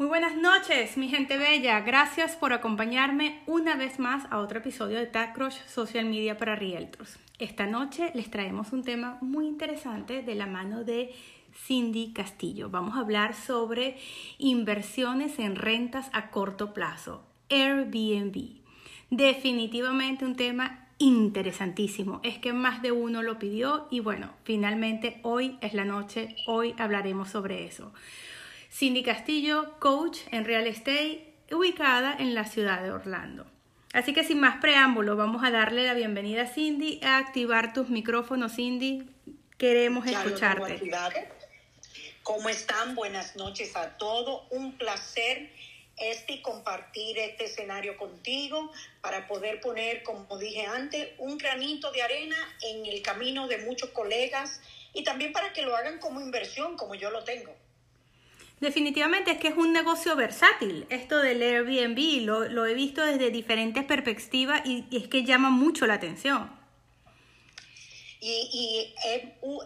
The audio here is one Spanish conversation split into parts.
Muy buenas noches, mi gente bella. Gracias por acompañarme una vez más a otro episodio de TechCrush Social Media para Realtors. Esta noche les traemos un tema muy interesante de la mano de Cindy Castillo. Vamos a hablar sobre inversiones en rentas a corto plazo, Airbnb. Definitivamente un tema interesantísimo. Es que más de uno lo pidió y bueno, finalmente hoy es la noche, hoy hablaremos sobre eso. Cindy Castillo, coach en real estate, ubicada en la ciudad de Orlando. Así que sin más preámbulo, vamos a darle la bienvenida a Cindy, a activar tus micrófonos, Cindy. Queremos escucharte. ¿Cómo están? Buenas noches a todos. Un placer este compartir este escenario contigo para poder poner, como dije antes, un granito de arena en el camino de muchos colegas y también para que lo hagan como inversión, como yo lo tengo. Definitivamente es que es un negocio versátil. Esto del Airbnb lo, lo he visto desde diferentes perspectivas y, es que llama mucho la atención. Y, y es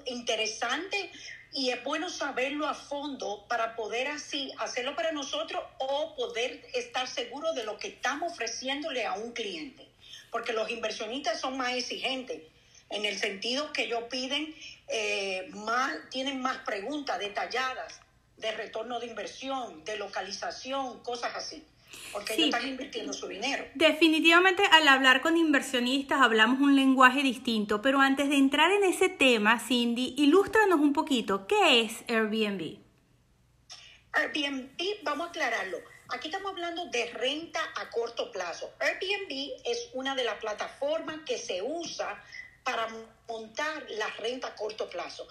interesante y es bueno saberlo a fondo para poder así hacerlo para nosotros o poder estar seguro de lo que estamos ofreciéndole a un cliente. Porque los inversionistas son más exigentes en el sentido que ellos piden eh, más, tienen más preguntas detalladas de retorno de inversión, de localización, cosas así. Porque ellos están invirtiendo su dinero. Definitivamente al hablar con inversionistas hablamos un lenguaje distinto, pero antes de entrar en ese tema, Cindy, ilústranos un poquito, ¿qué es Airbnb? Airbnb, vamos a aclararlo. Aquí estamos hablando de renta a corto plazo. Airbnb es una de las plataformas que se usa para montar la renta a corto plazo.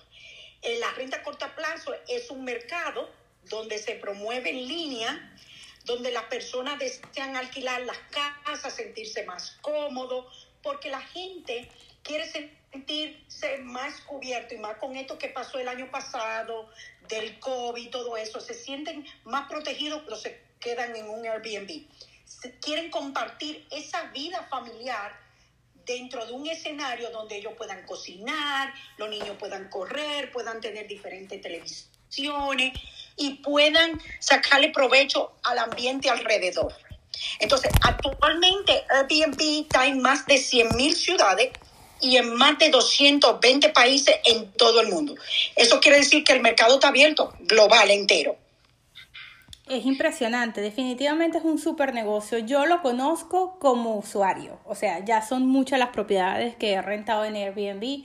La renta a corto plazo es un mercado donde se promueve en línea, donde las personas desean alquilar las casas, sentirse más cómodo, porque la gente quiere sentirse más cubierto y más con esto que pasó el año pasado, del COVID, todo eso, se sienten más protegidos, pero se quedan en un Airbnb. Quieren compartir esa vida familiar dentro de un escenario donde ellos puedan cocinar, los niños puedan correr, puedan tener diferentes televisiones y puedan sacarle provecho al ambiente alrededor. Entonces, actualmente Airbnb está en más de 100 mil ciudades y en más de 220 países en todo el mundo. Eso quiere decir que el mercado está abierto, global, entero. Es impresionante, definitivamente es un super negocio. Yo lo conozco como usuario, o sea, ya son muchas las propiedades que he rentado en Airbnb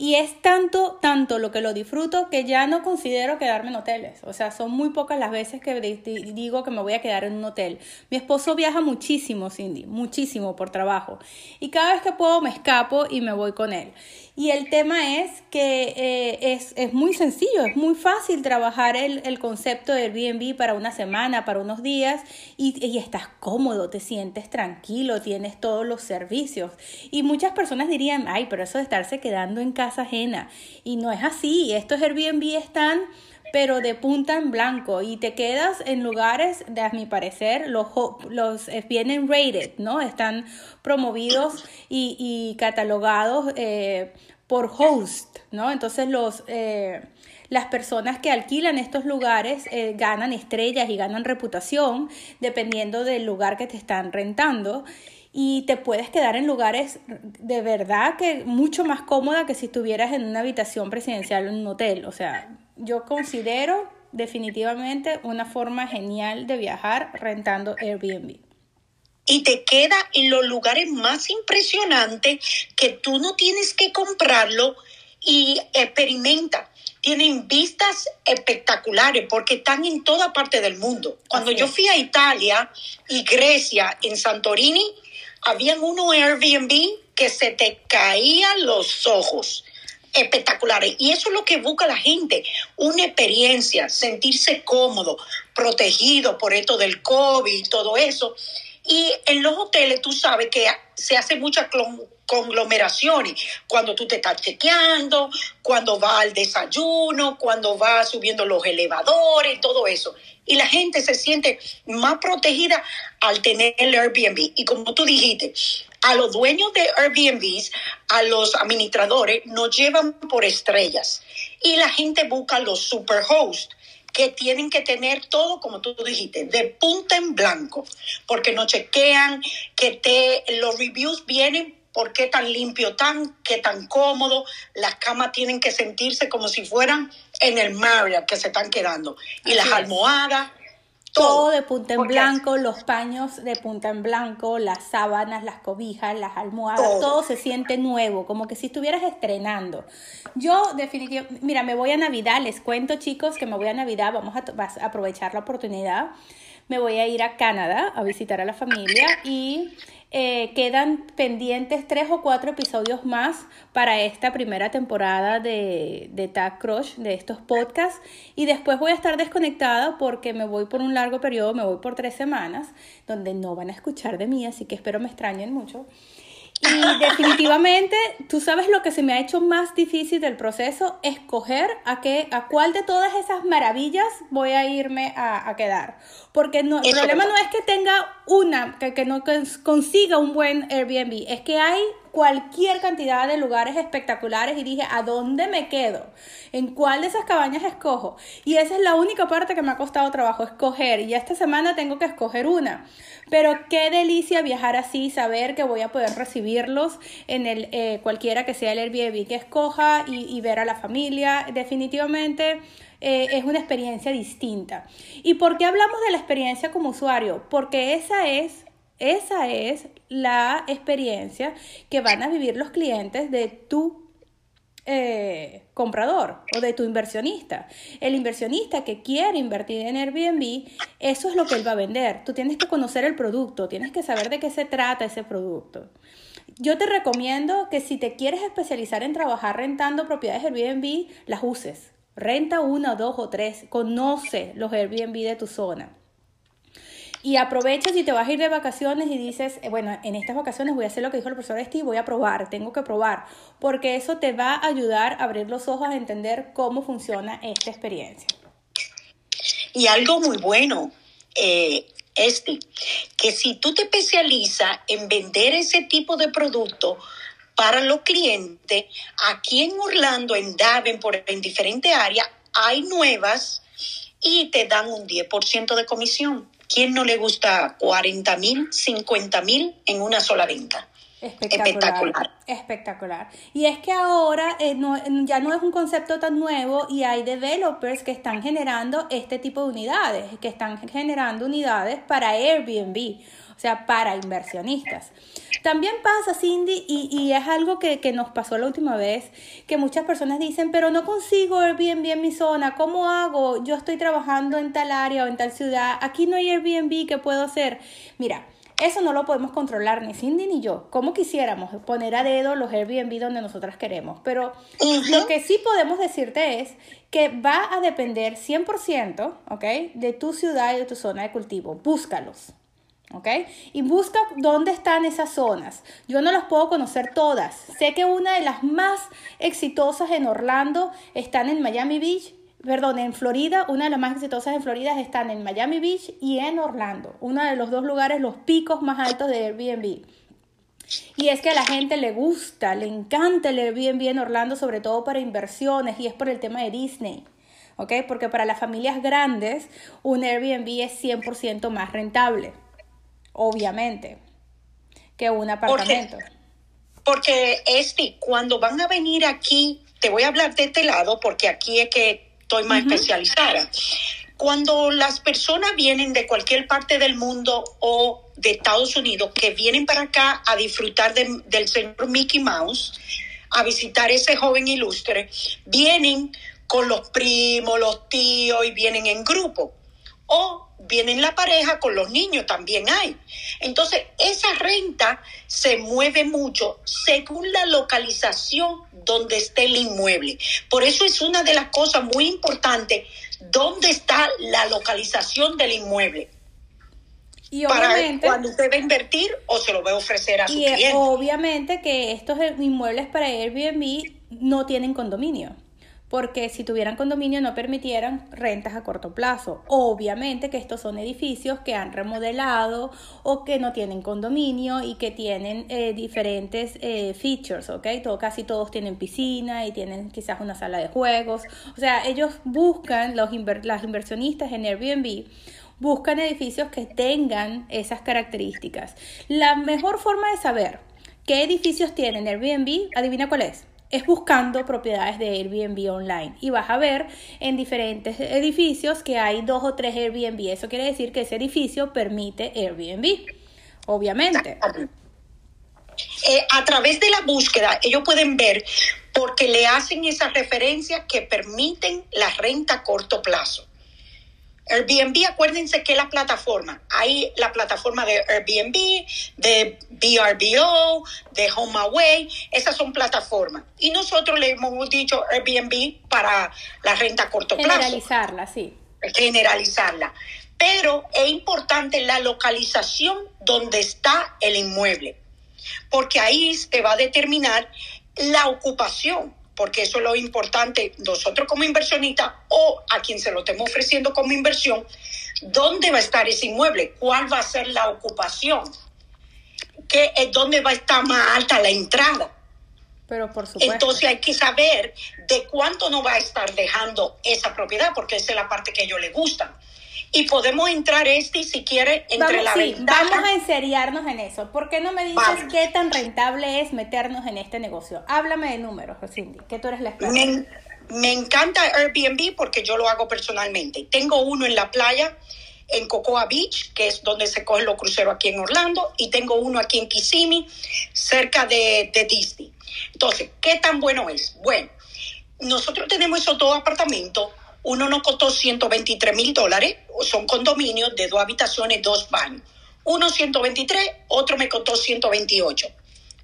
y es tanto, tanto lo que lo disfruto que ya no considero quedarme en hoteles. O sea, son muy pocas las veces que digo que me voy a quedar en un hotel. Mi esposo viaja muchísimo, Cindy, muchísimo por trabajo. Y cada vez que puedo me escapo y me voy con él. Y el tema es que eh, es, es, muy sencillo, es muy fácil trabajar el, el, concepto de Airbnb para una semana, para unos días, y, y, estás cómodo, te sientes tranquilo, tienes todos los servicios. Y muchas personas dirían, ay, pero eso de estarse quedando en casa ajena. Y no es así, estos Airbnb están pero de punta en blanco y te quedas en lugares, de, a mi parecer, los, los eh, vienen rated, ¿no? Están promovidos y, catalogados eh, por host, ¿no? Entonces los... Eh, las personas que alquilan estos lugares ganan estrellas y ganan reputación dependiendo del lugar que te están rentando y te puedes quedar en lugares de verdad que mucho más cómoda que si estuvieras en una habitación presidencial en un hotel. O sea, yo considero definitivamente una forma genial de viajar rentando Airbnb. Y te queda en los lugares más impresionantes que tú no tienes que comprarlo y experimenta. Tienen vistas espectaculares porque están en toda parte del mundo. Cuando yo fui a Italia y Grecia, en Santorini, habían unos Airbnb que se te caían los ojos espectaculares. Y eso es lo que busca la gente, una experiencia, sentirse cómodo, protegido por esto del COVID y todo eso. Y en los hoteles tú sabes que se hace muchas conglomeraciones, cuando tú te estás chequeando, cuando va al desayuno, cuando va subiendo los elevadores, todo eso. Y la gente se siente más protegida al tener el Airbnb. Y como tú dijiste, a los dueños de Airbnbs, a los administradores, nos llevan por estrellas. Y la gente busca los superhosts que tienen que tener todo, como tú dijiste, de punta en blanco, porque no chequean que te, los reviews vienen por qué tan limpio tan, qué tan cómodo, las camas tienen que sentirse como si fueran en el Marriott que se están quedando, y las almohadas, todo de punta en blanco, los paños de punta en blanco, las sábanas, las cobijas, las almohadas, todo. se siente nuevo, como que si estuvieras estrenando. Yo definitivamente, mira, me voy a Navidad, les cuento chicos que me voy a Navidad, vamos a, a aprovechar la oportunidad. Me voy a ir a Canadá a visitar a la familia y eh, quedan pendientes tres o cuatro episodios más para esta primera temporada de, de Tag Crush, de estos podcasts. Y después voy a estar desconectada porque me voy por un largo periodo, me voy por tres semanas, donde no van a escuchar de mí, así que espero me extrañen mucho. Y definitivamente, tú sabes lo que se me ha hecho más difícil del proceso, escoger a qué, a cuál de todas esas maravillas voy a irme a, quedar. Porque no, el problema no es que tenga una, que, que no consiga un buen Airbnb, es que hay cualquier cantidad de lugares espectaculares y dije, ¿a dónde me quedo? ¿En cuál de esas cabañas escojo? Y esa es la única parte que me ha costado trabajo, escoger. Y esta semana tengo que escoger una. Pero qué delicia viajar así, saber que voy a poder recibirlos en el eh, cualquiera que sea el Airbnb que escoja y, ver a la familia. Definitivamente eh, es una experiencia distinta. ¿Y por qué hablamos de la experiencia como usuario? Porque esa es esa es la experiencia que van a vivir los clientes de tu eh, comprador o de tu inversionista. El inversionista que quiere invertir en Airbnb, eso es lo que él va a vender. Tú tienes que conocer el producto, tienes que saber de qué se trata ese producto. Yo te recomiendo que si te quieres especializar en trabajar rentando propiedades Airbnb, las uses. Renta una, dos o tres. Conoce los Airbnb de tu zona. Y aprovechas y te vas a ir de vacaciones y dices, eh, bueno, en estas vacaciones voy a hacer lo que dijo el profesor Steve, voy a probar, tengo que probar, porque eso te va a ayudar a abrir los ojos a entender cómo funciona esta experiencia. Y algo muy bueno, eh, este, que si tú te especializas en vender ese tipo de producto para los clientes, aquí en Orlando, en Davenport, en diferentes áreas, hay nuevas y te dan un 10% de comisión. ¿Quién no le gusta 40 mil, 50 mil en una sola venta? Espectacular, espectacular. Y es que ahora eh, ya no es un concepto tan nuevo y hay developers que están generando este tipo de unidades, que están generando unidades para Airbnb, o sea, para inversionistas. También pasa, Cindy, y, y es algo que, que, nos pasó la última vez, que muchas personas dicen, pero no consigo Airbnb en mi zona, ¿cómo hago? Yo estoy trabajando en tal área o en tal ciudad, aquí no hay Airbnb, ¿qué puedo hacer? Mira, eso no lo podemos controlar ni Cindy ni yo. Como quisiéramos poner a dedo los Airbnb donde nosotras queremos. Pero lo que sí podemos decirte es que va a depender 100%, ¿ok? De tu ciudad y de tu zona de cultivo. Búscalos. ¿Ok? Y busca dónde están esas zonas. Yo no las puedo conocer todas. Sé que una de las más exitosas en Orlando están en Miami Beach, perdón, en Florida, una de las más exitosas en Florida están en Miami Beach y en Orlando, uno de los dos lugares, los picos más altos de Airbnb. Y es que a la gente le gusta, le encanta el Airbnb en Orlando, sobre todo para inversiones, y es por el tema de Disney. ¿Ok? Porque para las familias grandes, un Airbnb es 100% más rentable, obviamente, que un apartamento. Porque, porque cuando van a venir aquí, te voy a hablar de este lado, porque aquí es que estoy más especializada. Cuando las personas vienen de cualquier parte del mundo o de Estados Unidos que vienen para acá a disfrutar del señor Mickey Mouse, a visitar ese joven ilustre, vienen con los primos, los tíos y vienen en grupo. O vienen la pareja con los niños, también hay. Entonces, esa renta se mueve mucho según la localización donde esté el inmueble. Por eso es una de las cosas muy importantes, dónde está la localización del inmueble. Y obviamente, para cuando usted va a invertir o se lo va a ofrecer a su cliente. Y obviamente que estos inmuebles para Airbnb no tienen condominio porque si tuvieran condominio no permitieran rentas a corto plazo. Obviamente que estos son edificios que han remodelado o que no tienen condominio y que tienen eh, diferentes eh, features, ¿ok? Todo, casi todos tienen piscina y tienen quizás una sala de juegos. O sea, ellos buscan, los las inversionistas en Airbnb, buscan edificios que tengan esas características. La mejor forma de saber qué edificios tienen Airbnb, adivina cuál es es buscando propiedades de Airbnb online y vas a ver en diferentes edificios que hay dos o tres Airbnb. Eso quiere decir que ese edificio permite Airbnb, obviamente. Eh, a través de la búsqueda, ellos pueden ver porque le hacen esas referencias que permiten la renta a corto plazo. Airbnb, acuérdense que la plataforma. Hay la plataforma de Airbnb, de VRBO, de HomeAway. Esas son plataformas. Y nosotros le hemos dicho Airbnb para la renta a corto plazo. Generalizarla, sí. Generalizarla. Pero es importante la localización donde está el inmueble. Porque ahí se va a determinar la ocupación porque eso es lo importante, nosotros como inversionistas o a quien se lo estemos ofreciendo como inversión, ¿dónde va a estar ese inmueble? ¿Cuál va a ser la ocupación? ¿Qué, es ¿Dónde va a estar más alta la entrada? Pero por supuesto. Entonces hay que saber de cuánto nos va a estar dejando esa propiedad, porque esa es la parte que a ellos les gustan y podemos entrar este si quiere entre la sí, Vamos a enseriarnos en eso. ¿Por qué no me dices qué tan rentable es meternos en este negocio? Háblame de números, Cindy, que tú eres la experta. Me, me encanta Airbnb porque yo lo hago personalmente. Tengo uno en la playa en Cocoa Beach, que es donde se cogen los cruceros aquí en Orlando, y tengo uno aquí en Kissimmee, cerca de, de Disney. Entonces, ¿qué tan bueno es? Bueno, nosotros tenemos esos dos apartamentos uno nos costó 123 mil dólares, son condominios de dos habitaciones, dos baños. Uno 123, otro me costó 128.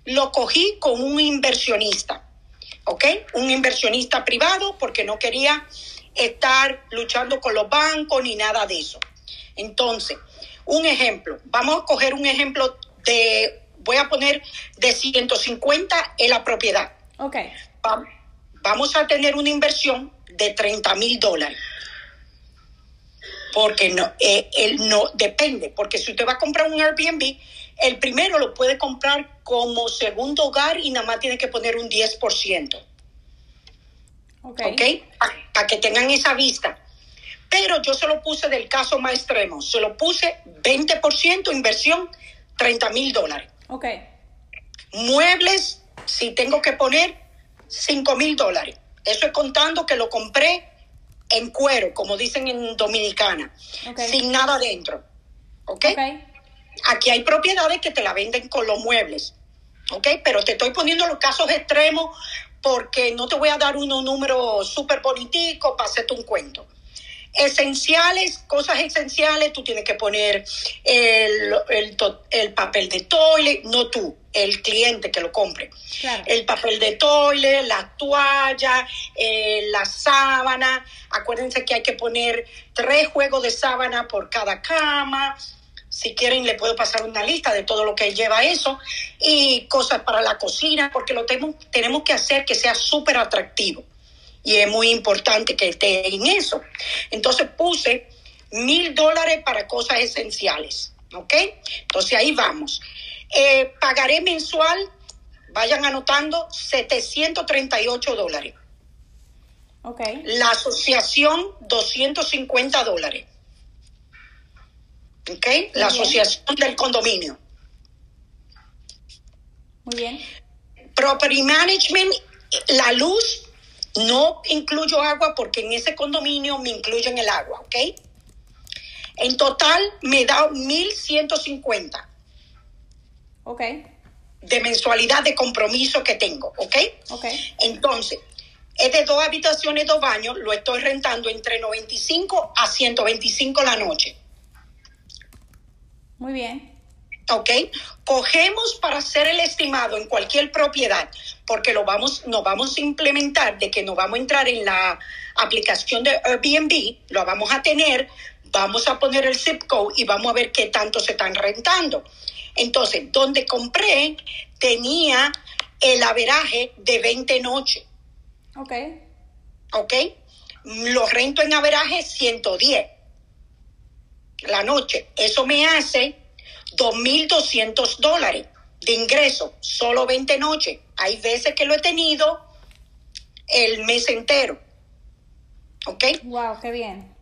Lo cogí con un inversionista, ¿ok? Un inversionista privado porque no quería estar luchando con los bancos ni nada de eso. Entonces, un ejemplo, vamos a coger un ejemplo de, voy a poner de 150 en la propiedad. Ok. Vamos a tener una inversión de 30 mil dólares. Porque no, eh, él no depende, porque si usted va a comprar un Airbnb, el primero lo puede comprar como segundo hogar y nada más tiene que poner un 10%. Ok. okay? Para que tengan esa vista. Pero yo se lo puse del caso más extremo. Se lo puse 20% inversión, 30 mil dólares. Ok. Muebles, si tengo que poner 5 mil dólares. Eso es contando que lo compré en cuero, como dicen en Dominicana, sin nada dentro. ¿Ok? Aquí hay propiedades que te la venden con los muebles. ¿Ok? Pero te estoy poniendo los casos extremos porque no te voy a dar unos números súper boniticos para hacerte un cuento esenciales, cosas esenciales, tú tienes que poner el, el, papel de toilet, no tú, el cliente que lo compre. El papel de toilet, la toalla, eh, la sábana. Acuérdense que hay que poner tres juegos de sábana por cada cama. Si quieren, le puedo pasar una lista de todo lo que lleva eso. Y cosas para la cocina, porque lo tenemos, tenemos que hacer que sea súper atractivo y es muy importante que esté en eso. Entonces puse mil dólares para cosas esenciales, ¿ok? Entonces ahí vamos. Eh, pagaré mensual, vayan anotando, 738 dólares. Ok. La asociación, 250 dólares. ¿Ok? la asociación del condominio. Muy bien. Property Management, la luz, no incluyo agua porque en ese condominio me incluyen el agua, ¿ok? En total me da 1.150. Ok. De mensualidad de compromiso que tengo, ¿ok? Ok. Entonces, es de dos habitaciones, dos baños, lo estoy rentando entre 95 a 125 la noche. Muy bien. ¿ok? Cogemos para hacer el estimado en cualquier propiedad, porque lo vamos, nos vamos a implementar de que nos vamos a entrar en la aplicación de Airbnb, lo vamos a tener, vamos a poner el zip code y vamos a ver qué tanto se están rentando. Entonces, donde compré tenía el averaje de 20 noches. Ok. ¿ok? Lo rento en averaje 110 la noche. Eso me hace 2.200 dólares de ingreso, solo 20 noches. Hay veces que lo he tenido el mes entero. ¿Ok? Wow, qué bien.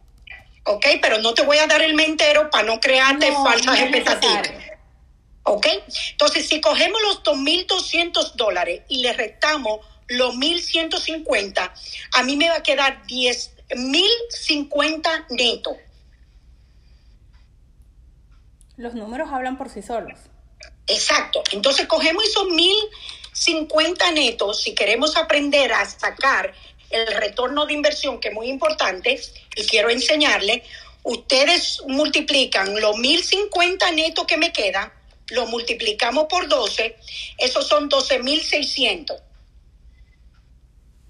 ¿Ok? Pero no te voy a dar el mes entero para no crearte falsas expectativas. ¿Ok? Entonces, si cogemos los 2.200 dólares y le restamos los 1.150, a mí me va a quedar 10.050 netos. Los números hablan por sí solos. Exacto. Entonces, cogemos esos 1.050 netos si queremos aprender a sacar el retorno de inversión, que es muy importante, y quiero enseñarle, ustedes multiplican los 1.050 netos que me quedan lo multiplicamos por 12, esos son 12.600.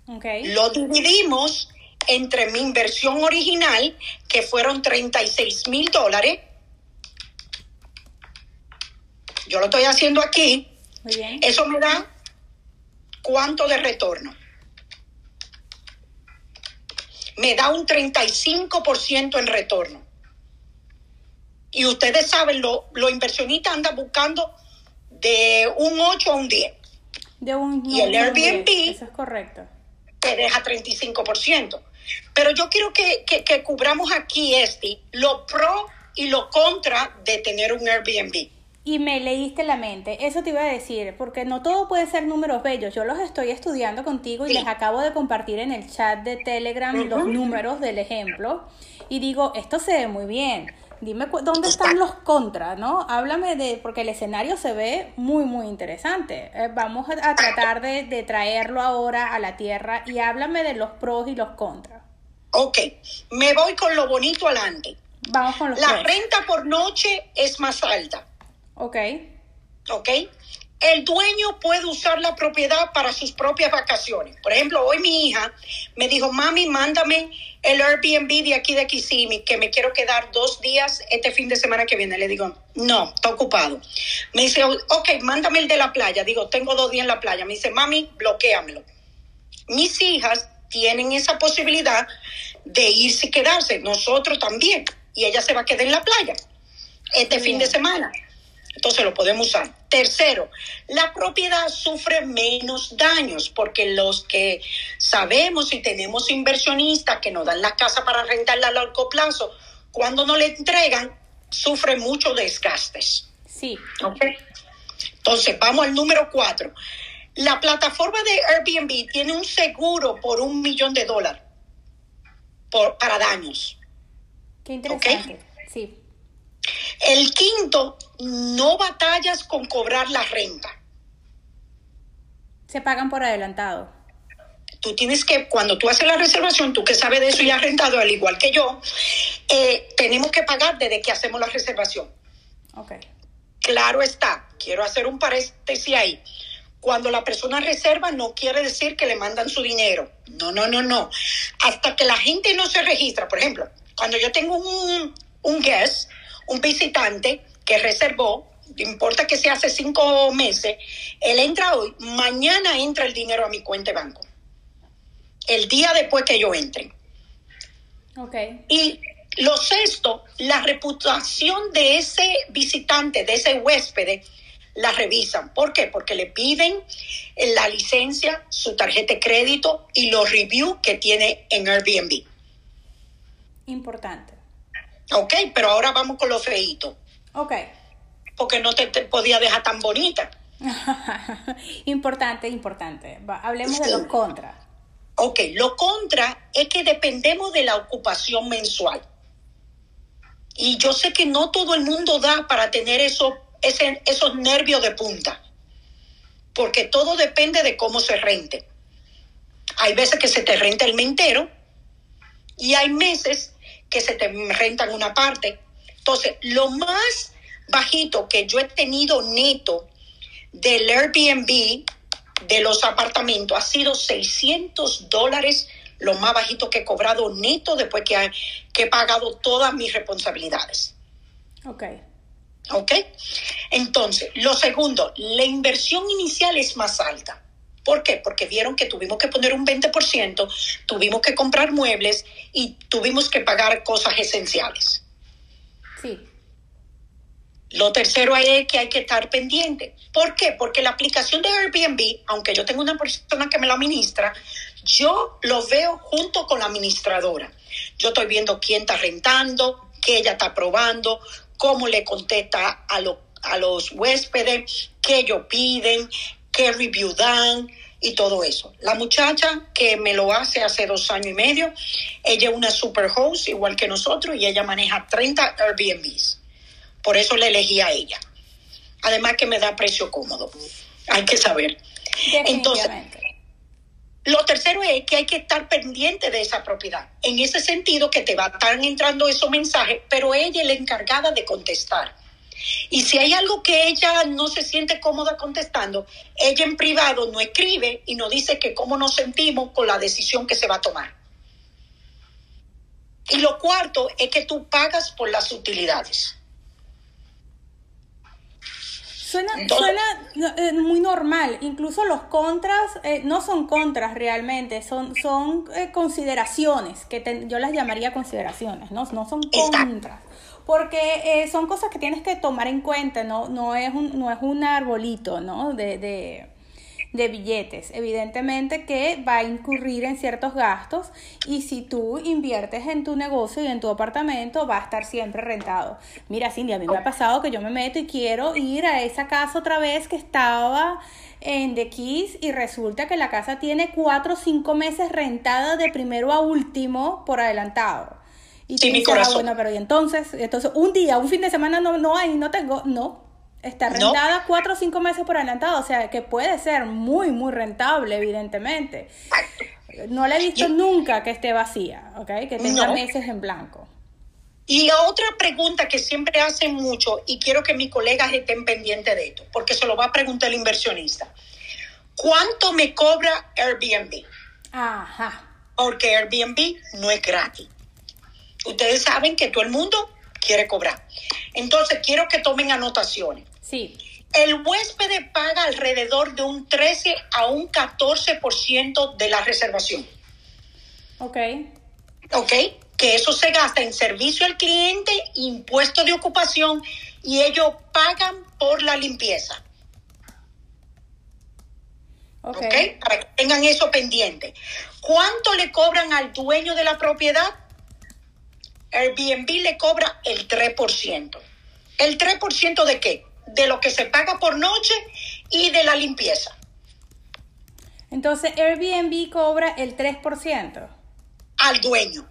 Okay. Lo dividimos entre mi inversión original, que fueron 36 mil dólares. Yo lo estoy haciendo aquí. Muy bien. Eso me da cuánto de retorno. Me da un 35% en retorno. Y ustedes saben, los lo inversionistas andan buscando de un 8 a un 10. De un, y el Airbnb eso es correcto. te deja 35%. Pero yo quiero que, que, que cubramos aquí este, lo pro y lo contra de tener un Airbnb. Y me leíste la mente, eso te iba a decir, porque no todo puede ser números bellos. Yo los estoy estudiando contigo y Sí. les acabo de compartir en el chat de Telegram los números del ejemplo. Y digo, esto se ve muy bien. Dime dónde están los contras, ¿no? Háblame de, porque el escenario se ve muy, muy interesante. Eh, vamos a, a tratar de, de traerlo ahora a la tierra y háblame de los pros y los contras. Ok, me voy con lo bonito adelante. Vamos con los La pros. renta por noche es más alta, Ok, ¿ok? El dueño puede usar la propiedad para sus propias vacaciones. Por ejemplo, hoy mi hija me dijo, mami, mándame el Airbnb de aquí de Kissimmee, que me quiero quedar dos días este fin de semana que viene. Le digo, no, está ocupado. Me dice, ok, mándame el de la playa. Digo, tengo dos días en la playa. Me dice, mami, bloqueamelo. Mis hijas tienen esa posibilidad de irse y quedarse. Nosotros también. Y ella se va a quedar en la playa este fin de semana. Entonces lo podemos usar. Tercero, la propiedad sufre menos daños porque los que sabemos y tenemos inversionistas que nos dan la casa para rentarla a largo plazo, cuando no le entregan, sufre muchos desgastes. sí, ¿ok? Entonces, vamos al número cuatro. La plataforma de Airbnb tiene un seguro por un millón de dólares por, para daños. qué interesante. Sí, El quinto, no batallas con cobrar la renta. se pagan por adelantado. Tú tienes que, cuando tú haces la reservación, tú que sabes de eso y has rentado, al igual que yo, eh, tenemos que pagar desde que hacemos la reservación. Ok. Claro está, quiero hacer un paréntesis ahí. Cuando la persona reserva no quiere decir que le mandan su dinero. No, no, no, no. Hasta que la gente no se registra. Por ejemplo, cuando yo tengo un, un guest, un visitante que reservó, no importa que sea hace cinco meses, él entra hoy, mañana entra el dinero a mi cuenta de banco. El día después que yo entre. Ok. Y lo sexto, la reputación de ese visitante, de ese huésped, la revisan. ¿Por qué? Porque le piden la licencia, su tarjeta de crédito y los reviews que tiene en Airbnb. Importante. Ok, pero ahora vamos con lo feíto, Ok. porque no te, te podía dejar tan bonita. importante, importante. Va, hablemos de los contras. Ok, lo contra es que dependemos de la ocupación mensual. Y yo sé que no todo el mundo da para tener eso, ese- esos nervios de punta, porque todo depende de cómo se rente. Hay veces que se te renta el mes entero y hay meses que se te rentan una parte. Entonces, lo más bajito que yo he tenido neto del Airbnb de los apartamentos ha sido 600 dólares, lo más bajito que he cobrado neto después que, ha- que he pagado todas mis responsabilidades. Ok. ¿Ok? Entonces, lo segundo, la inversión inicial es más alta. ¿Por qué? Porque vieron que tuvimos que poner un 20%, tuvimos que comprar muebles y tuvimos que pagar cosas esenciales. Sí. Lo tercero es que hay que estar pendiente. ¿Por qué? Porque la aplicación de Airbnb, aunque yo tengo una persona que me la administra, yo lo veo junto con la administradora. Yo estoy viendo quién está rentando, qué ella está probando, cómo le contesta a, a los huéspedes, qué ellos piden, qué review dan y todo eso. La muchacha que me lo hace hace dos años y medio, ella es una super host igual que nosotros y ella maneja 30 Airbnbs. Por eso le elegí a ella. Además que me da precio cómodo. Hay que saber. Entonces, lo tercero es que hay que estar pendiente de esa propiedad. En ese sentido que te va a estar entrando esos mensajes, pero ella es la encargada de contestar. Y si hay algo que ella no se siente cómoda contestando, ella en privado no escribe y no dice que cómo nos sentimos con la decisión que se va a tomar. Y lo cuarto es que tú pagas por las utilidades. Suena, suena eh, muy normal. Incluso los contras eh, no son contras realmente, son, son eh, consideraciones, que yo las llamaría consideraciones, no, no son contras. Porque son cosas que tienes que tomar en cuenta, no, no, es, un, no es un arbolito ¿no? de, de de billetes. Evidentemente que va a incurrir en ciertos gastos y si tú inviertes en tu negocio y en tu apartamento va a estar siempre rentado. Mira, Cindy, a mí me ha pasado que yo me meto y quiero ir a esa casa otra vez que estaba en The Keys y resulta que la casa tiene cuatro o cinco meses rentada de primero a último por adelantado. Y sí, mi ah, bueno, pero y entonces, entonces un día, un fin de semana no, no hay, no tengo, no, Está rentada cuatro o cinco meses por adelantado, o sea que puede ser muy, muy rentable, evidentemente. No la he visto nunca que esté vacía, ¿ok? Que tenga meses en blanco. Y otra pregunta que siempre hacen mucho, y quiero que mis colegas estén pendientes de esto, porque se lo va a preguntar el inversionista. ¿Cuánto me cobra Airbnb? Ajá. Porque Airbnb no es gratis. Ustedes saben que todo el mundo quiere cobrar. Entonces, quiero que tomen anotaciones. Sí. El huésped paga alrededor de un 13 a un 14% de la reservación. Ok. Ok, que eso se gasta en servicio al cliente, impuesto de ocupación y ellos pagan por la limpieza. Ok. Para que tengan eso pendiente. ¿Cuánto le cobran al dueño de la propiedad? Airbnb le cobra el 3%. ¿El 3% de qué? de lo que se paga por noche y de la limpieza. Entonces Airbnb cobra el 3%. Al dueño.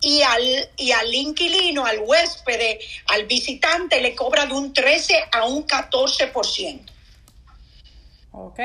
Y al, y al inquilino, al huésped, al visitante le cobra de un 13 a un 14%. Ok.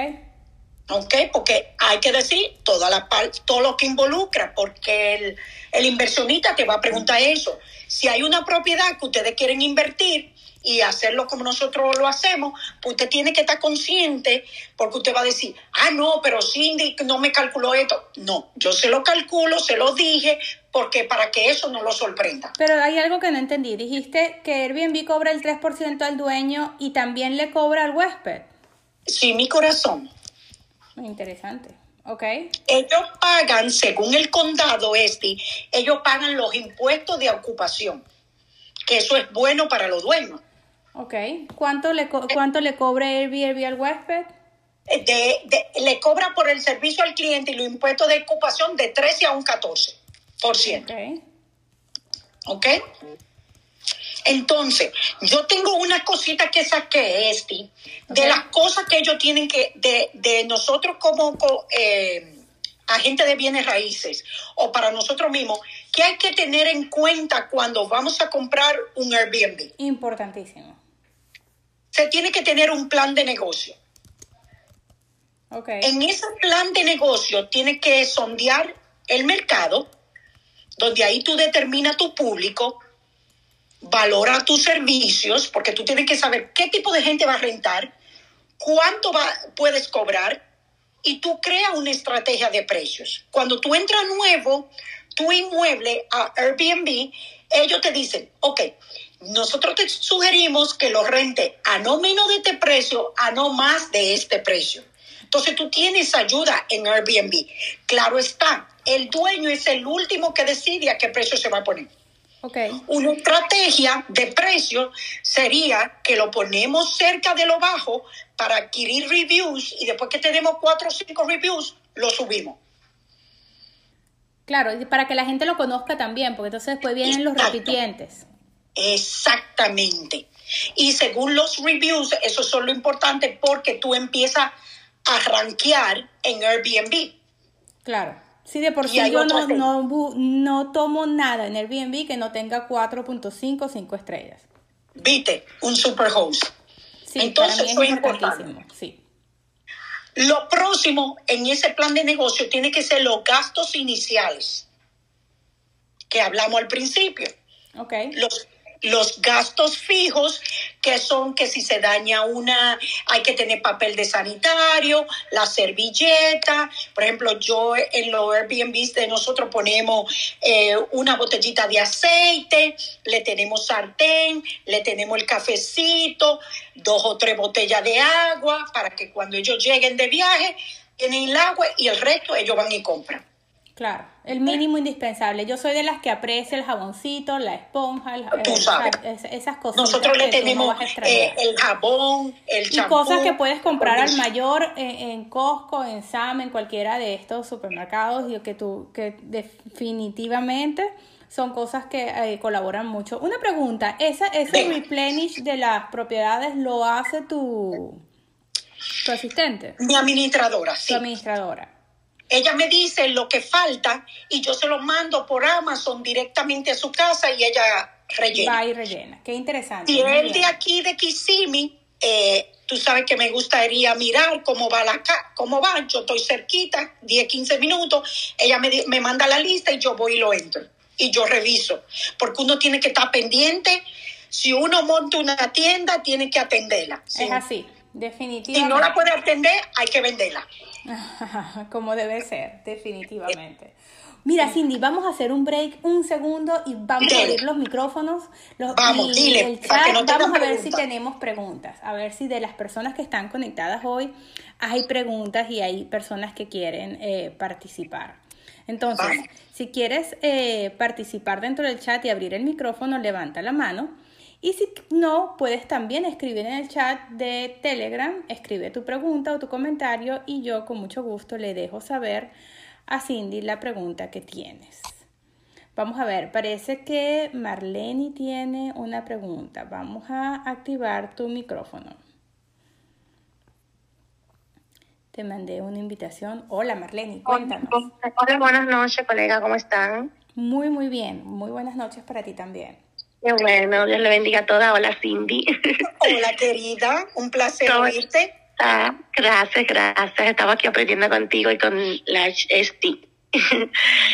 Ok, porque hay que decir toda la todo lo que involucra, porque el, el inversionista te va a preguntar eso. Si hay una propiedad que ustedes quieren invertir, y hacerlo como nosotros lo hacemos, pues usted tiene que estar consciente porque usted va a decir, ah, no, pero Cindy no me calculó esto. No, yo se lo calculo, se lo dije, porque para que eso no lo sorprenda. Pero hay algo que no entendí. Dijiste que Airbnb cobra el 3% al dueño y también le cobra al huésped. Sí, mi corazón. Interesante. Ok. Ellos pagan, según el condado este, ellos pagan los impuestos de ocupación, que eso es bueno para los dueños. Ok. ¿Cuánto le, cuánto le cobra Airbnb al huésped? De, le cobra por el servicio al cliente y los impuestos de ocupación de 13 a un 14%. Ok. ¿Ok? Entonces, yo tengo una cosita que saqué, este, de las cosas que ellos tienen que, de, de nosotros como eh, agentes de bienes raíces o para nosotros mismos, que hay que tener en cuenta cuando vamos a comprar un Airbnb. Importantísimo se tiene que tener un plan de negocio. Okay. En ese plan de negocio tiene que sondear el mercado, donde ahí tú determinas tu público, valora tus servicios, porque tú tienes que saber qué tipo de gente va a rentar, cuánto va, puedes cobrar, y tú creas una estrategia de precios. Cuando tú entras nuevo, tu inmueble a Airbnb, ellos te dicen, ok, nosotros te sugerimos que lo rente a no menos de este precio, a no más de este precio. Entonces tú tienes ayuda en Airbnb. Claro está, el dueño es el último que decide a qué precio se va a poner. Okay. Una estrategia de precio sería que lo ponemos cerca de lo bajo para adquirir reviews y después que tenemos cuatro o cinco reviews, lo subimos. Claro, para que la gente lo conozca también, porque entonces después vienen los repitientes. Exactamente. Y según los reviews, eso es lo importante porque tú empiezas a rankear en Airbnb. Claro. Sí, de por sí yo no, no, no, tomo nada en Airbnb que no tenga 4.5 o 5 estrellas. Viste, un super host. Sí, Entonces, para mí es importantísimo. Sí. Lo próximo en ese plan de negocio tiene que ser los gastos iniciales que hablamos al principio. Okay. Los los gastos fijos, que son que si se daña una, hay que tener papel de sanitario, la servilleta. Por ejemplo, yo en los Airbnb de nosotros ponemos eh, una botellita de aceite, le tenemos sartén, le tenemos el cafecito, dos o tres botellas de agua, para que cuando ellos lleguen de viaje, tienen el agua y el resto ellos van y compran. Claro, el mínimo indispensable. Yo soy de las que aprecia el jaboncito, la esponja, el, esas cosas. Nosotros le tenemos eh, el jabón, el champú. Y cosas que puedes comprar al mayor en, Costco, en Sam, en cualquiera de estos supermercados y que tú, que definitivamente son cosas que eh, colaboran mucho. Una pregunta, ¿esa, ese replenish de las propiedades lo hace tu, tu asistente? Mi administradora, sí. Tu administradora. Ella me dice lo que falta y yo se lo mando por Amazon directamente a su casa y ella rellena. Va y rellena. Qué interesante. Y él de aquí de Kissimmee, eh, tú sabes que me gustaría mirar cómo va la cómo va. Yo estoy cerquita, 10, 15 minutos. Ella me, me manda la lista y yo voy y lo entro. Y yo reviso. Porque uno tiene que estar pendiente. Si uno monta una tienda, tiene que atenderla. Es así, definitivamente. Si no la puede atender, hay que venderla. Como debe ser, definitivamente. Mira, Cindy, vamos a hacer un break un segundo y vamos a abrir los micrófonos los, vamos, y el chat. vamos a ver si tenemos preguntas, a ver si de las personas que están conectadas hoy hay preguntas y hay personas que quieren eh, participar. Entonces, si quieres eh, participar dentro del chat y abrir el micrófono, levanta la mano y si no, puedes también escribir en el chat de Telegram, escribe tu pregunta o tu comentario y yo con mucho gusto le dejo saber a Cindy la pregunta que tienes. Vamos a ver, parece que Marlene tiene una pregunta. Vamos a activar tu micrófono. Te mandé una invitación. Hola Marlene, cuéntanos. Hola, buenas noches, colega, ¿cómo están? Muy, muy bien. Muy buenas noches para ti también. Qué bueno, Dios le bendiga a toda. Hola, Cindy. Hola, querida. Un placer oírte. Ah, gracias, gracias. Estaba aquí aprendiendo contigo y con la ST.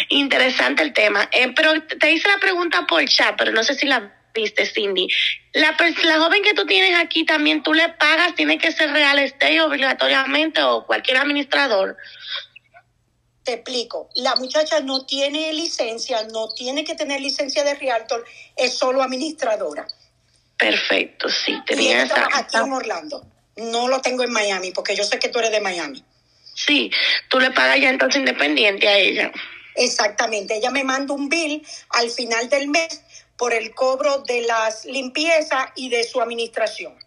Interesante el tema. Eh, pero te hice la pregunta por chat, pero no sé si la viste, Cindy. La, la joven que tú tienes aquí también, tú le pagas, tiene que ser real estate obligatoriamente o cualquier administrador. Te explico, la muchacha no tiene licencia, no tiene que tener licencia de Realtor, es solo administradora. Perfecto, sí. Tenía esa... aquí en Orlando. No lo tengo en Miami, porque yo sé que tú eres de Miami. Sí, tú le pagas ya entonces independiente a ella. Exactamente, ella me manda un bill al final del mes por el cobro de las limpiezas y de su administración.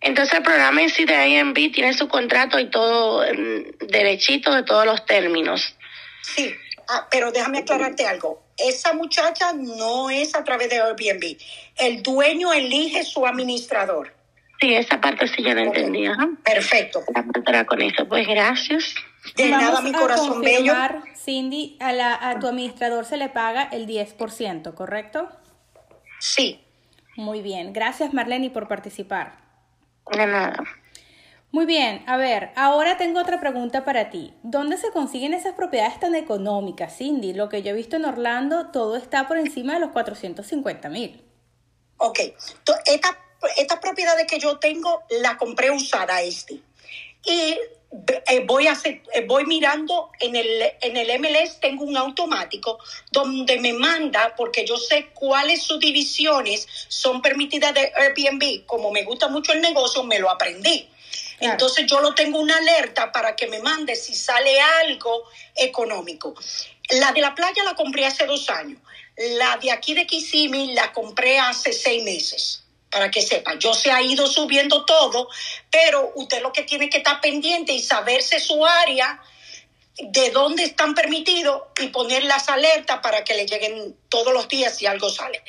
Entonces el programa en sí de IMB tiene su contrato y todo mm, derechito de todos los términos. Sí, ah, pero déjame aclararte algo. Esa muchacha no es a través de Airbnb. El dueño elige su administrador. Sí, esa parte sí yo la entendía. Perfecto. La con eso, pues gracias. De nada, mi corazón bello. Cindy, a, la, a tu administrador se le paga el 10%, ¿correcto? Sí. Muy bien. Gracias, Marlene, por participar. De nada. Muy bien, a ver, ahora tengo otra pregunta para ti. ¿Dónde se consiguen esas propiedades tan económicas, Cindy? Lo que yo he visto en Orlando, todo está por encima de los 450 mil. Ok, esta, esta propiedad que yo tengo la compré usada, este. Y eh, voy, a hacer, eh, voy mirando en el, en el MLS, tengo un automático donde me manda, porque yo sé cuáles subdivisiones son permitidas de Airbnb. Como me gusta mucho el negocio, me lo aprendí. Entonces yo lo tengo una alerta para que me mande si sale algo económico. La de la playa la compré hace dos años. La de aquí de Kissimmee la compré hace seis meses para que sepa, yo se ha ido subiendo todo, pero usted lo que tiene que estar pendiente y saberse su área, de dónde están permitidos y poner las alertas para que le lleguen todos los días si algo sale.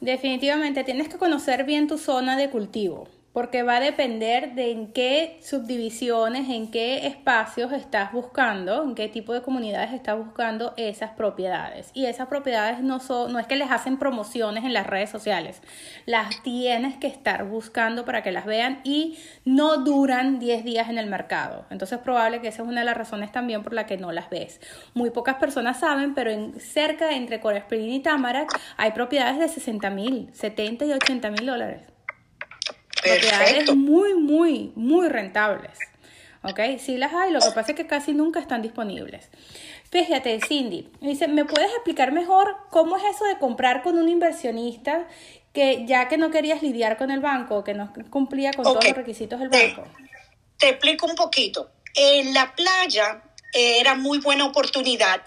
Definitivamente tienes que conocer bien tu zona de cultivo porque va a depender de en qué subdivisiones, en qué espacios estás buscando, en qué tipo de comunidades estás buscando esas propiedades. Y esas propiedades no, son, no es que les hacen promociones en las redes sociales, las tienes que estar buscando para que las vean y no duran 10 días en el mercado. Entonces es probable que esa es una de las razones también por la que no las ves. Muy pocas personas saben, pero en, cerca entre Coral Spring y Tamarack hay propiedades de 60 mil, 70 y 80 mil dólares propiedades muy, muy, muy rentables. ¿Ok? Sí las hay, lo que pasa es que casi nunca están disponibles. Fíjate, Cindy, dice, ¿me puedes explicar mejor cómo es eso de comprar con un inversionista que ya que no querías lidiar con el banco, que no cumplía con todos los requisitos del banco? te explico un poquito. En la playa era muy buena oportunidad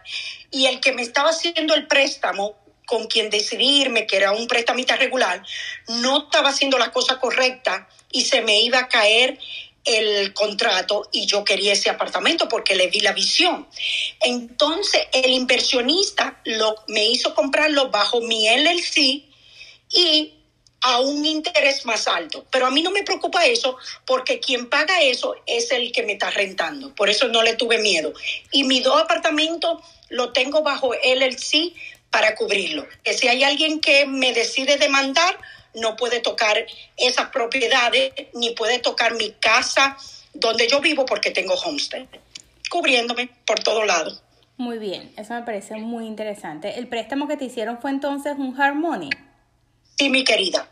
y el que me estaba haciendo el préstamo con quien decidirme, que era un prestamista regular, no estaba haciendo la cosa correcta y se me iba a caer el contrato y yo quería ese apartamento porque le vi la visión. Entonces el inversionista me hizo comprarlo bajo mi LLC y a un interés más alto. Pero a mí no me preocupa eso porque quien paga eso es el que me está rentando. Por eso no le tuve miedo. Y mis dos apartamentos lo tengo bajo LLC para cubrirlo. Que si hay alguien que me decide demandar, no puede tocar esas propiedades ni puede tocar mi casa donde yo vivo porque tengo homestead, cubriéndome por todo lado. Muy bien, eso me parece muy interesante. ¿El préstamo que te hicieron fue entonces un hard money? Sí, mi querida.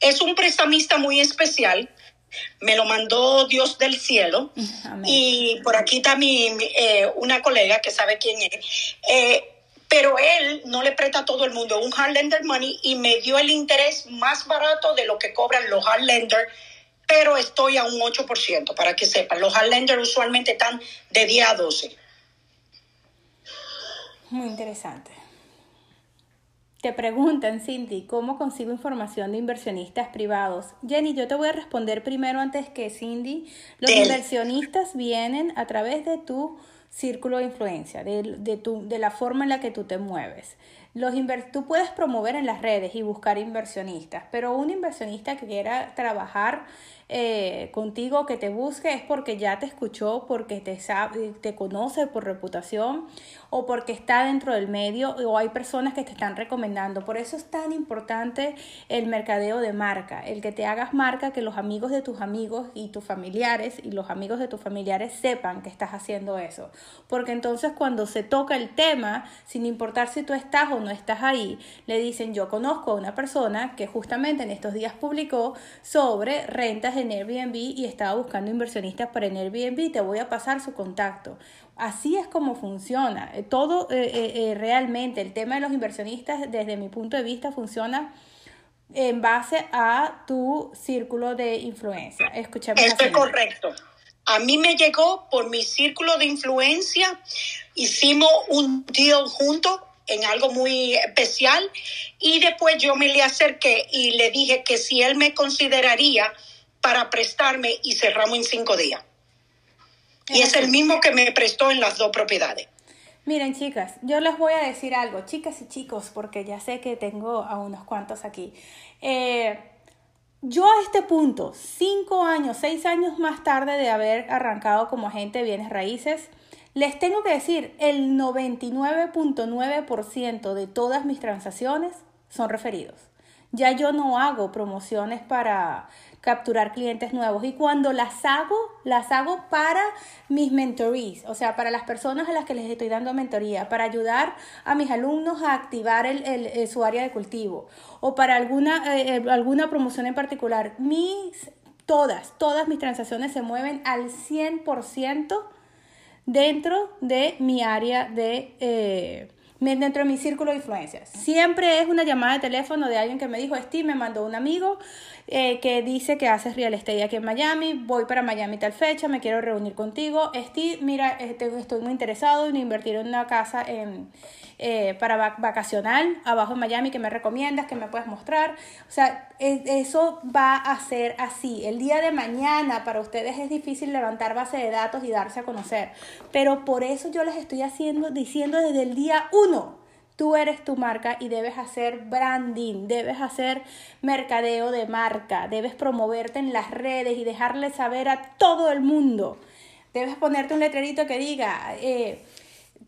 Es un prestamista muy especial. Me lo mandó Dios del cielo. Y por aquí está mi, eh, una colega que sabe quién es. Eh, pero él no le presta a todo el mundo un hard lender money y me dio el interés más barato de lo que cobran los hard lender, pero estoy a un 8%, para que sepan. Los hard lender usualmente están de 10 a 12. Muy interesante. Te preguntan, Cindy, ¿cómo consigo información de inversionistas privados? Jenny, yo te voy a responder primero antes que Cindy. Los inversionistas vienen a través de tu círculo de influencia, de, de, tu, de la forma en la que tú te mueves. Los tú puedes promover en las redes y buscar inversionistas, pero un inversionista que quiera trabajar eh, contigo, que te busque, es porque ya te escuchó, porque te, sabe, te conoce por reputación o porque está dentro del medio o hay personas que te están recomendando. Por eso es tan importante el mercadeo de marca, el que te hagas marca, que los amigos de tus amigos y tus familiares y los amigos de tus familiares sepan que estás haciendo eso. Porque entonces cuando se toca el tema, sin importar si tú estás o no estás ahí, le dicen yo conozco a una persona que justamente en estos días publicó sobre rentas en Airbnb y estaba buscando inversionistas para en Airbnb, te voy a pasar su contacto. Así es como funciona. Eh, todo eh, eh, realmente, el tema de los inversionistas, desde mi punto de vista, funciona en base a tu círculo de influencia. Escuchemos. Esto es correcto. A mí me llegó por mi círculo de influencia, hicimos un deal juntos en algo muy especial y después yo me le acerqué y le dije que si él me consideraría para prestarme y cerramos en cinco días. Y es el mismo que me prestó en las dos propiedades. Miren, chicas, yo les voy a decir algo, chicas y chicos, porque ya sé que tengo a unos cuantos aquí. Eh, yo a este punto, cinco años, seis años más tarde de haber arrancado como agente de bienes raíces, les tengo que decir, el 99.9% de todas mis transacciones son referidos. Ya yo no hago promociones para capturar clientes nuevos. Y cuando las hago, las hago para mis mentorees, o sea, para las personas a las que les estoy dando mentoría, para ayudar a mis alumnos a activar el, su área de cultivo o para alguna, eh, eh, alguna promoción en particular. Mis, todas, todas mis transacciones se mueven al 100% dentro de mi área de... Eh, dentro de mi círculo de influencias. Siempre es una llamada de teléfono de alguien que me dijo, Steve, me mandó un amigo eh, que dice que haces real estate aquí en Miami, voy para Miami tal fecha, me quiero reunir contigo. Steve, mira, este, estoy muy interesado en invertir en una casa en, eh, para vacacional abajo en Miami que me recomiendas, que me puedes mostrar. O sea, eso va a ser así. El día de mañana para ustedes es difícil levantar base de datos y darse a conocer, pero por eso yo les estoy haciendo, diciendo desde el día uno Tú eres tu marca y debes hacer branding, debes hacer mercadeo de marca, debes promoverte en las redes y dejarle saber a todo el mundo. Debes ponerte un letrerito que diga, eh,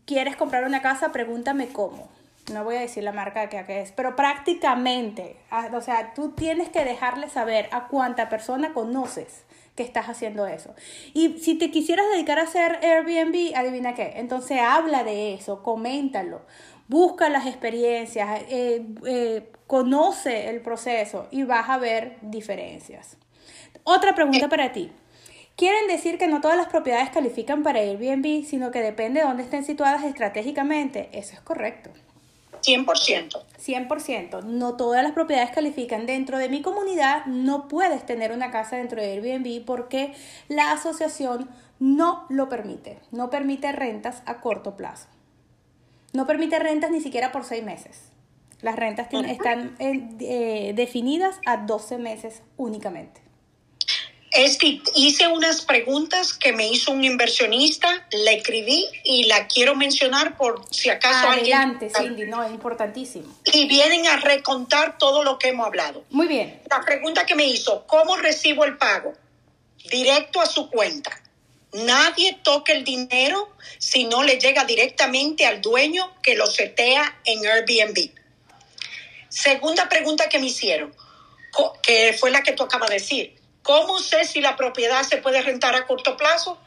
¿quieres comprar una casa? Pregúntame cómo. No voy a decir la marca que, es, pero prácticamente, ah, o sea, tú tienes que dejarle saber a cuánta persona conoces que estás haciendo eso. Y si te quisieras dedicar a hacer Airbnb, adivina qué, entonces habla de eso, coméntalo busca las experiencias, eh, eh, conoce el proceso y vas a ver diferencias. Otra pregunta para ti. Quieren decir que no todas las propiedades califican para Airbnb, sino que depende de dónde estén situadas estratégicamente. Eso es correcto. 100%. 100%. No todas las propiedades califican. Dentro de mi comunidad no puedes tener una casa dentro de Airbnb porque la asociación no lo permite. No permite rentas a corto plazo. No permite rentas ni siquiera por seis meses. Las rentas están eh, definidas a 12 meses únicamente. Este, hice unas preguntas que me hizo un inversionista, la escribí y la quiero mencionar por si acaso Adelante, Cindy, no, es importantísimo. Y vienen a recontar todo lo que hemos hablado. Muy bien. La pregunta que me hizo, ¿cómo recibo el pago? Directo a su cuenta. Nadie toca el dinero si no le llega directamente al dueño que lo setea en Airbnb. Segunda pregunta que me hicieron, que fue la que tú acabas de decir. ¿Cómo sé si la propiedad se puede rentar a corto plazo?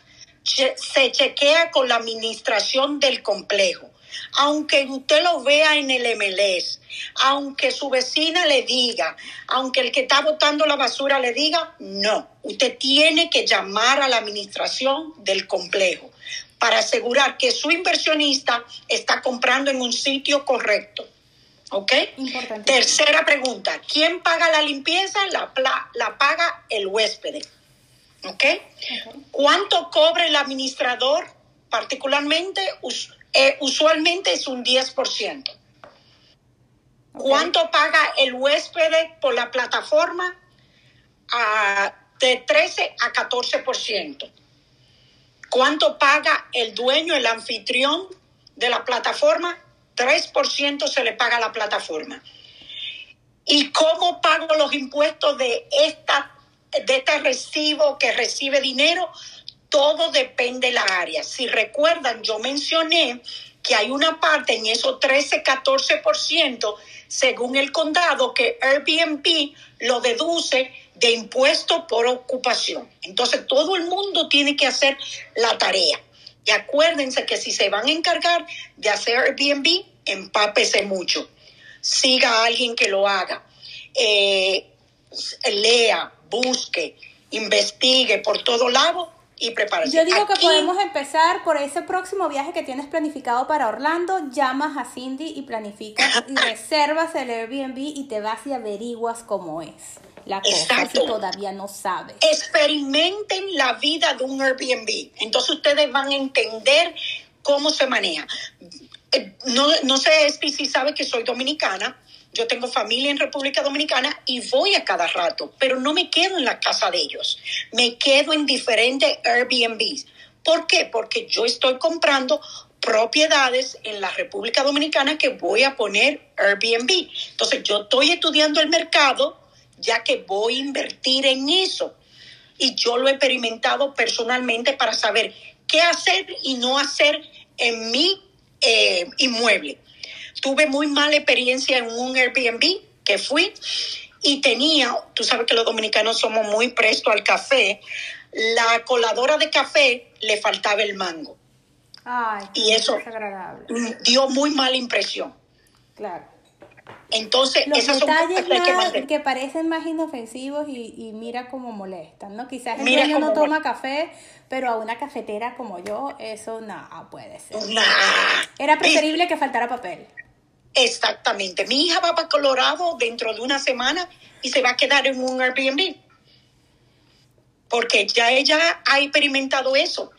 Se chequea con la administración del complejo aunque usted lo vea en el MLS, aunque su vecina le diga, aunque el que está botando la basura le diga, no, usted tiene que llamar a la administración del complejo para asegurar que su inversionista está comprando en un sitio correcto. ¿Ok? Tercera pregunta, ¿quién paga la limpieza? La, la paga el huésped. ¿Ok? ¿Cuánto cobra el administrador? Particularmente, eh, usualmente es un 10%. ¿Cuánto paga el huésped por la plataforma? de 13 a 14%. ¿Cuánto paga el dueño, el anfitrión de la plataforma? 3% se le paga a la plataforma. ¿Y cómo pago los impuestos de, esta, de este recibo que recibe dinero? Todo depende de la área. Si recuerdan, yo mencioné que hay una parte en esos 13-14% según el condado que Airbnb lo deduce de impuesto por ocupación. Entonces todo el mundo tiene que hacer la tarea. Y acuérdense que si se van a encargar de hacer Airbnb, empápese mucho. Siga a alguien que lo haga. Eh, lea, busque, investigue por todo lado y Yo digo que podemos empezar por ese próximo viaje que tienes planificado para Orlando. Llamas a Cindy y planificas y reservas el Airbnb y te vas y averiguas cómo es la cosa si todavía no sabes. Experimenten la vida de un Airbnb. Entonces ustedes van a entender cómo se maneja. Eh, no, no sé si sabe que soy dominicana yo tengo familia en República Dominicana y voy a cada rato, pero no me quedo en la casa de ellos. Me quedo en diferentes Airbnbs. ¿Por qué? Porque yo estoy comprando propiedades en la República Dominicana que voy a poner Airbnb. Entonces yo estoy estudiando el mercado ya que voy a invertir en eso. Y yo lo he experimentado personalmente para saber qué hacer y no hacer en mi eh, inmueble tuve muy mala experiencia en un Airbnb que fui y tenía, tú sabes que los dominicanos somos muy prestos al café, la coladora de café le faltaba el mango. Ay, y eso dio muy mala impresión. Claro. Entonces, Los esas son detalles que más- que parecen más inofensivos y, y mira cómo molestan, ¿no? Quizás el Mira dueño no toma café, pero a una cafetera como yo, eso no puede ser. Nah. Era preferible que faltara papel. Exactamente. Mi hija va para Colorado dentro de una semana y se va a quedar en un Airbnb. Porque ya ella ha experimentado eso.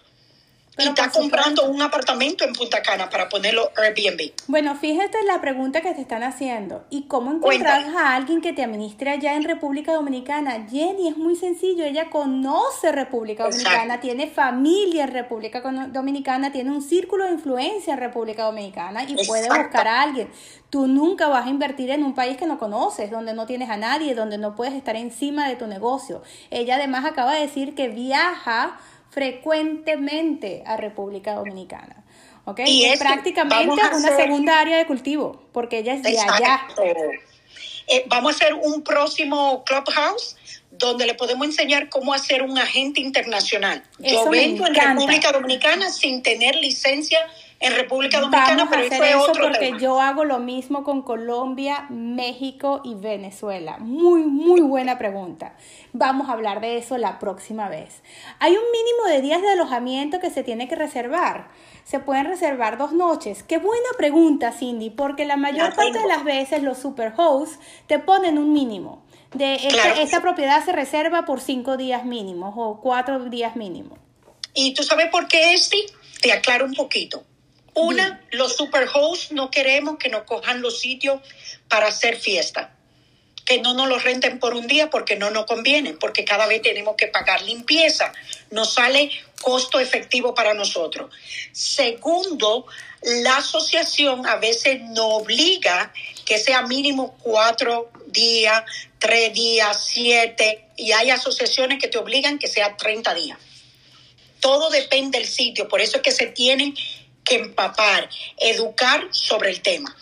Pero y está supuesto. comprando un apartamento en Punta Cana para ponerlo Airbnb. Bueno, fíjate la pregunta que te están haciendo. ¿Y cómo encontrar Cuéntame. a alguien que te administre allá en República Dominicana? Jenny, es muy sencillo. Ella conoce República Exacto. Dominicana, tiene familia en República Dominicana, tiene un círculo de influencia en República Dominicana y puede buscar a alguien. Tú nunca vas a invertir en un país que no conoces, donde no tienes a nadie, donde no puedes estar encima de tu negocio. Ella además acaba de decir que viaja frecuentemente a República Dominicana. ¿ok? Y es prácticamente una hacer- segunda área de cultivo, porque ella es de allá. Eh, vamos a hacer un próximo Clubhouse donde le podemos enseñar cómo hacer un agente internacional. Eso Yo me vendo en. República Dominicana sin tener licencia en República Dominicana, Vamos a pero hacer eso es eso otro porque tema. yo hago lo mismo con Colombia, México y Venezuela. Muy, muy buena pregunta. Vamos a hablar de eso la próxima vez. Hay un mínimo de días de alojamiento que se tiene que reservar. Se pueden reservar dos noches. Qué buena pregunta, Cindy, porque la mayor La parte de las veces los superhosts te ponen un mínimo. De esta, Claro. esta propiedad se reserva por cinco días mínimos o cuatro días mínimos. ¿Y tú sabes por qué es? Sí, te aclaro un poquito. Una, los superhosts no queremos que nos cojan los sitios para hacer fiesta. Que no nos los renten por un día porque no nos conviene, porque cada vez tenemos que pagar limpieza. Nos sale costo efectivo para nosotros. Segundo, la asociación a veces nos obliga que sea mínimo cuatro días, tres días, siete, y hay asociaciones que te obligan que sea 30 días todo depende del sitio, por eso es que se tienen empapar, educar sobre el tema.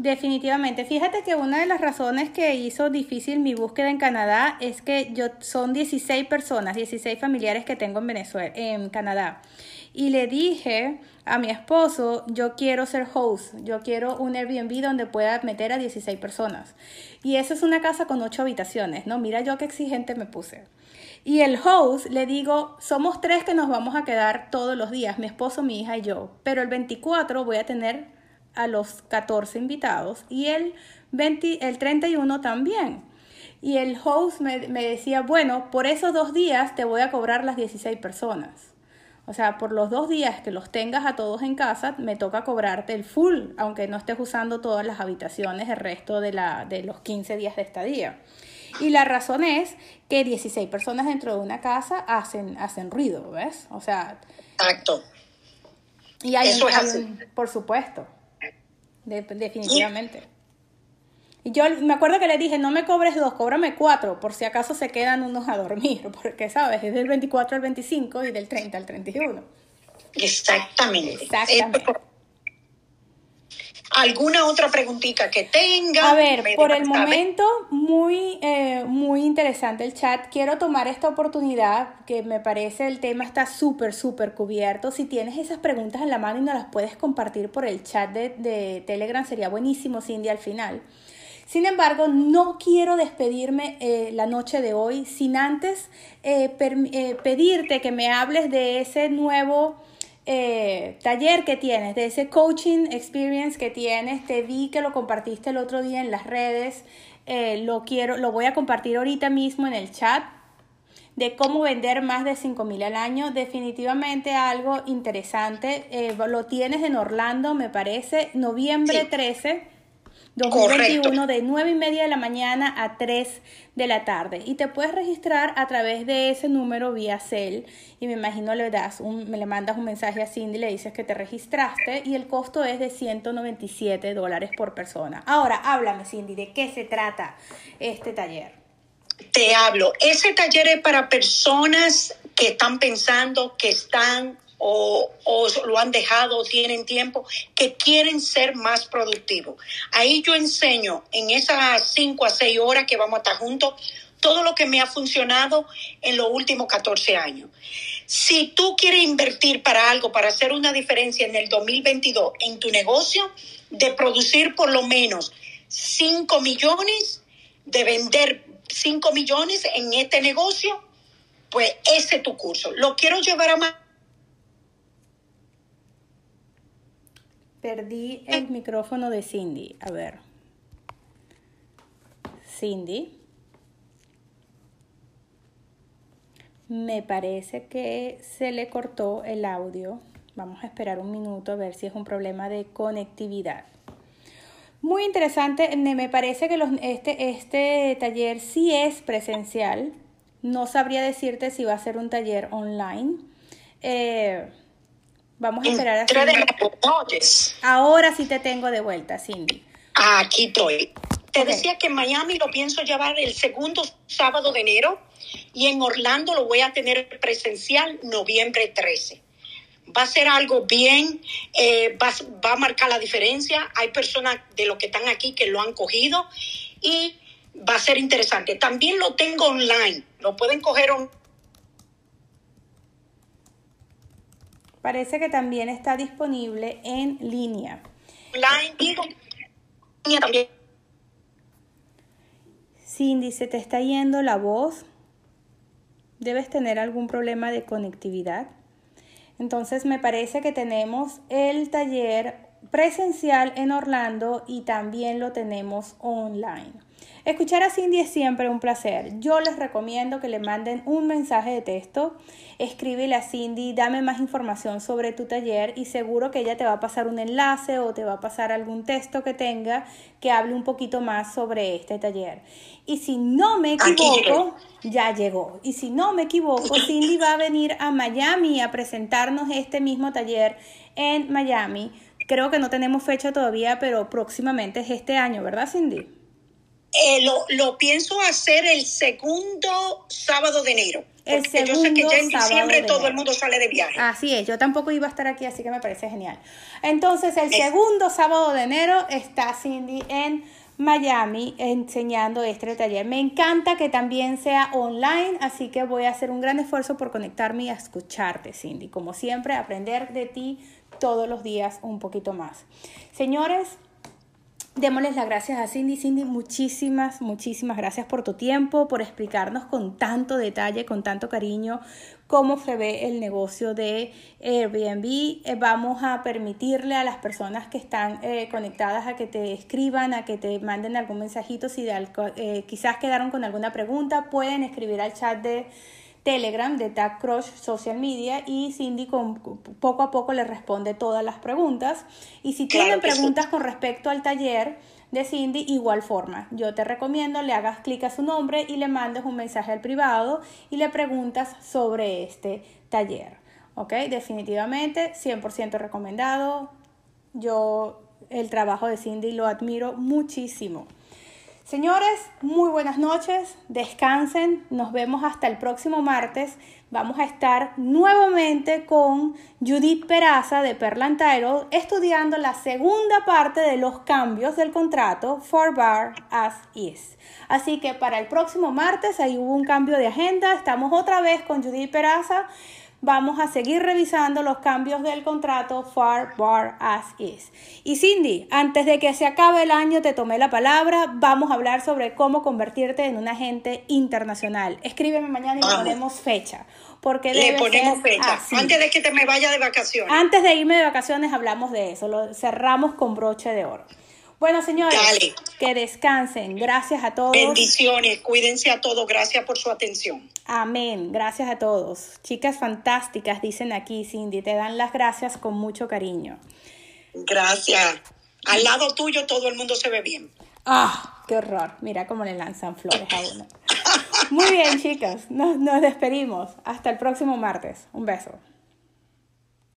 Definitivamente. Fíjate que una de las razones que hizo difícil mi búsqueda en Canadá es que yo son 16 personas, 16 familiares que tengo en Venezuela, en Canadá. Y le dije a mi esposo, yo quiero ser host, yo quiero un Airbnb donde pueda meter a 16 personas. Y eso es una casa con 8 habitaciones, ¿no? Mira yo qué exigente me puse. Y el host le digo, somos tres que nos vamos a quedar todos los días, mi esposo, mi hija y yo. Pero el 24 voy a tener a los 14 invitados y el, 20, el 31 también. Y el host me, me decía, bueno, por esos dos días te voy a cobrar las 16 personas. O sea, por los dos días que los tengas a todos en casa, me toca cobrarte el full, aunque no estés usando todas las habitaciones el resto de, la, de los 15 días de estadía. Y la razón es que 16 personas dentro de una casa hacen, hacen ruido, ¿ves? O sea, Exacto. y hay, Eso es hay así. un- por supuesto, De- definitivamente. Y yo me acuerdo que le dije, no me cobres dos, cóbrame cuatro, por si acaso se quedan unos a dormir, porque sabes, es del 24 al 25 y del 30 al 31. Exactamente. Exactamente. ¿Alguna otra preguntita que tenga? A ver, por el momento, muy, eh, muy interesante el chat. Quiero tomar esta oportunidad, que me parece el tema está súper, súper cubierto. Si tienes esas preguntas en la mano y no las puedes compartir por el chat de, de Telegram, sería buenísimo, Cindy, al final. Sin embargo, no quiero despedirme eh, la noche de hoy sin antes eh, eh, pedirte que me hables de ese nuevo eh, taller que tienes, de ese coaching experience que tienes. Te vi que lo compartiste el otro día en las redes. Eh, lo quiero, lo voy a compartir ahorita mismo en el chat de cómo vender más de 5 mil al año. Definitivamente algo interesante. Eh, lo tienes en Orlando, me parece, noviembre Sí. 13. 2021 Correcto. de 9 y media de la mañana a 3 de la tarde y te puedes registrar a través de ese número vía cel y me imagino le das un, me le mandas un mensaje a Cindy le dices que te registraste y el costo es de 197 dólares por persona ahora háblame Cindy de qué se trata este taller Te hablo. Ese taller es para personas que están pensando, que están o, o lo han dejado o tienen tiempo, que quieren ser más productivos. Ahí yo enseño en esas 5 a 6 horas que vamos a estar juntos todo lo que me ha funcionado en los últimos 14 años. Si tú quieres invertir para algo, para hacer una diferencia en el 2022 en tu negocio, de producir por lo menos 5 millones, de vender 5 millones en este negocio, pues ese es tu curso. Lo quiero llevar a más. Perdí el micrófono de Cindy. A ver. Cindy. Me parece que se le cortó el audio. Vamos a esperar un minuto a ver si es un problema de conectividad. Muy interesante, me parece que los, este, este taller sí es presencial. No sabría decirte si va a ser un taller online. Eh, vamos a esperar a Ahora sí te tengo de vuelta, Cindy. Aquí estoy. Te decía que en Miami lo pienso llevar el segundo sábado de enero y en Orlando lo voy a tener presencial noviembre 13 va a ser algo bien, eh, va, va, a marcar la diferencia. Hay personas de los que están aquí que lo han cogido y va a ser interesante. También lo tengo online, lo pueden coger online. Parece que también está disponible en línea. Online y también. Cindy, se te está yendo la voz. Debes tener algún problema de conectividad. Entonces me parece que tenemos el taller presencial en Orlando y también lo tenemos online. Escuchar a Cindy es siempre un placer. Yo les recomiendo que le manden un mensaje de texto. Escríbele a Cindy, dame más información sobre tu taller y seguro que ella te va a pasar un enlace o te va a pasar algún texto que tenga que hable un poquito más sobre este taller. Y si no me equivoco, ya llegó. Y si no me equivoco, Cindy va a venir a Miami a presentarnos este mismo taller en Miami. Creo que no tenemos fecha todavía, pero próximamente es este año, ¿verdad, Cindy? Eh, lo, pienso hacer el segundo sábado de enero. El segundo yo sé que ya en diciembre todo el mundo sale de viaje. Así es, yo tampoco iba a estar aquí, así que me parece genial. Entonces, el segundo sábado de enero está Cindy en Miami enseñando este taller. Me encanta que también sea online, así que voy a hacer un gran esfuerzo por conectarme y a escucharte, Cindy. Como siempre, aprender de ti todos los días un poquito más. Señores, Démosles las gracias a Cindy. Cindy, muchísimas, muchísimas gracias por tu tiempo, por explicarnos con tanto detalle, con tanto cariño, cómo se ve el negocio de Airbnb. Eh, vamos a permitirle a las personas que están eh, conectadas a que te escriban, a que te manden algún mensajito. Si eh, quizás quedaron con alguna pregunta, pueden escribir al chat de Telegram de Tag Crush Social Media y Cindy con, poco a poco le responde todas las preguntas. Y si tienen preguntas con respecto al taller de Cindy, igual forma. Yo te recomiendo le hagas clic a su nombre y le mandes un mensaje al privado y le preguntas sobre este taller. ¿Ok? Definitivamente, 100% recomendado. Yo el trabajo de Cindy lo admiro muchísimo. Señores, muy buenas noches, descansen, nos vemos hasta el próximo martes. Vamos a estar nuevamente con Judith Peraza de Perlan Title estudiando la segunda parte de los cambios del contrato for bar as is. Así que para el próximo martes ahí hubo un cambio de agenda, estamos otra vez con Judith Peraza vamos a seguir revisando los cambios del contrato Far Bar As Is. Y Cindy, antes de que se acabe el año te tomé la palabra, vamos a hablar sobre cómo convertirte en un agente internacional. Escríbeme mañana y le ponemos fecha. Porque le ponemos fecha. Antes de que te me vaya de vacaciones. Antes de irme de vacaciones hablamos de eso. Lo cerramos con broche de oro. Bueno, señores, que descansen. Gracias a todos. Bendiciones, cuídense a todos. Gracias por su atención. Amén. Gracias a todos. Chicas fantásticas, dicen aquí, Cindy. Te dan las gracias con mucho cariño. Gracias. Al lado tuyo todo el mundo se ve bien. Ah, qué horror. Mira cómo le lanzan flores a uno. Muy bien, chicas. nos despedimos. Hasta el próximo martes. Un beso.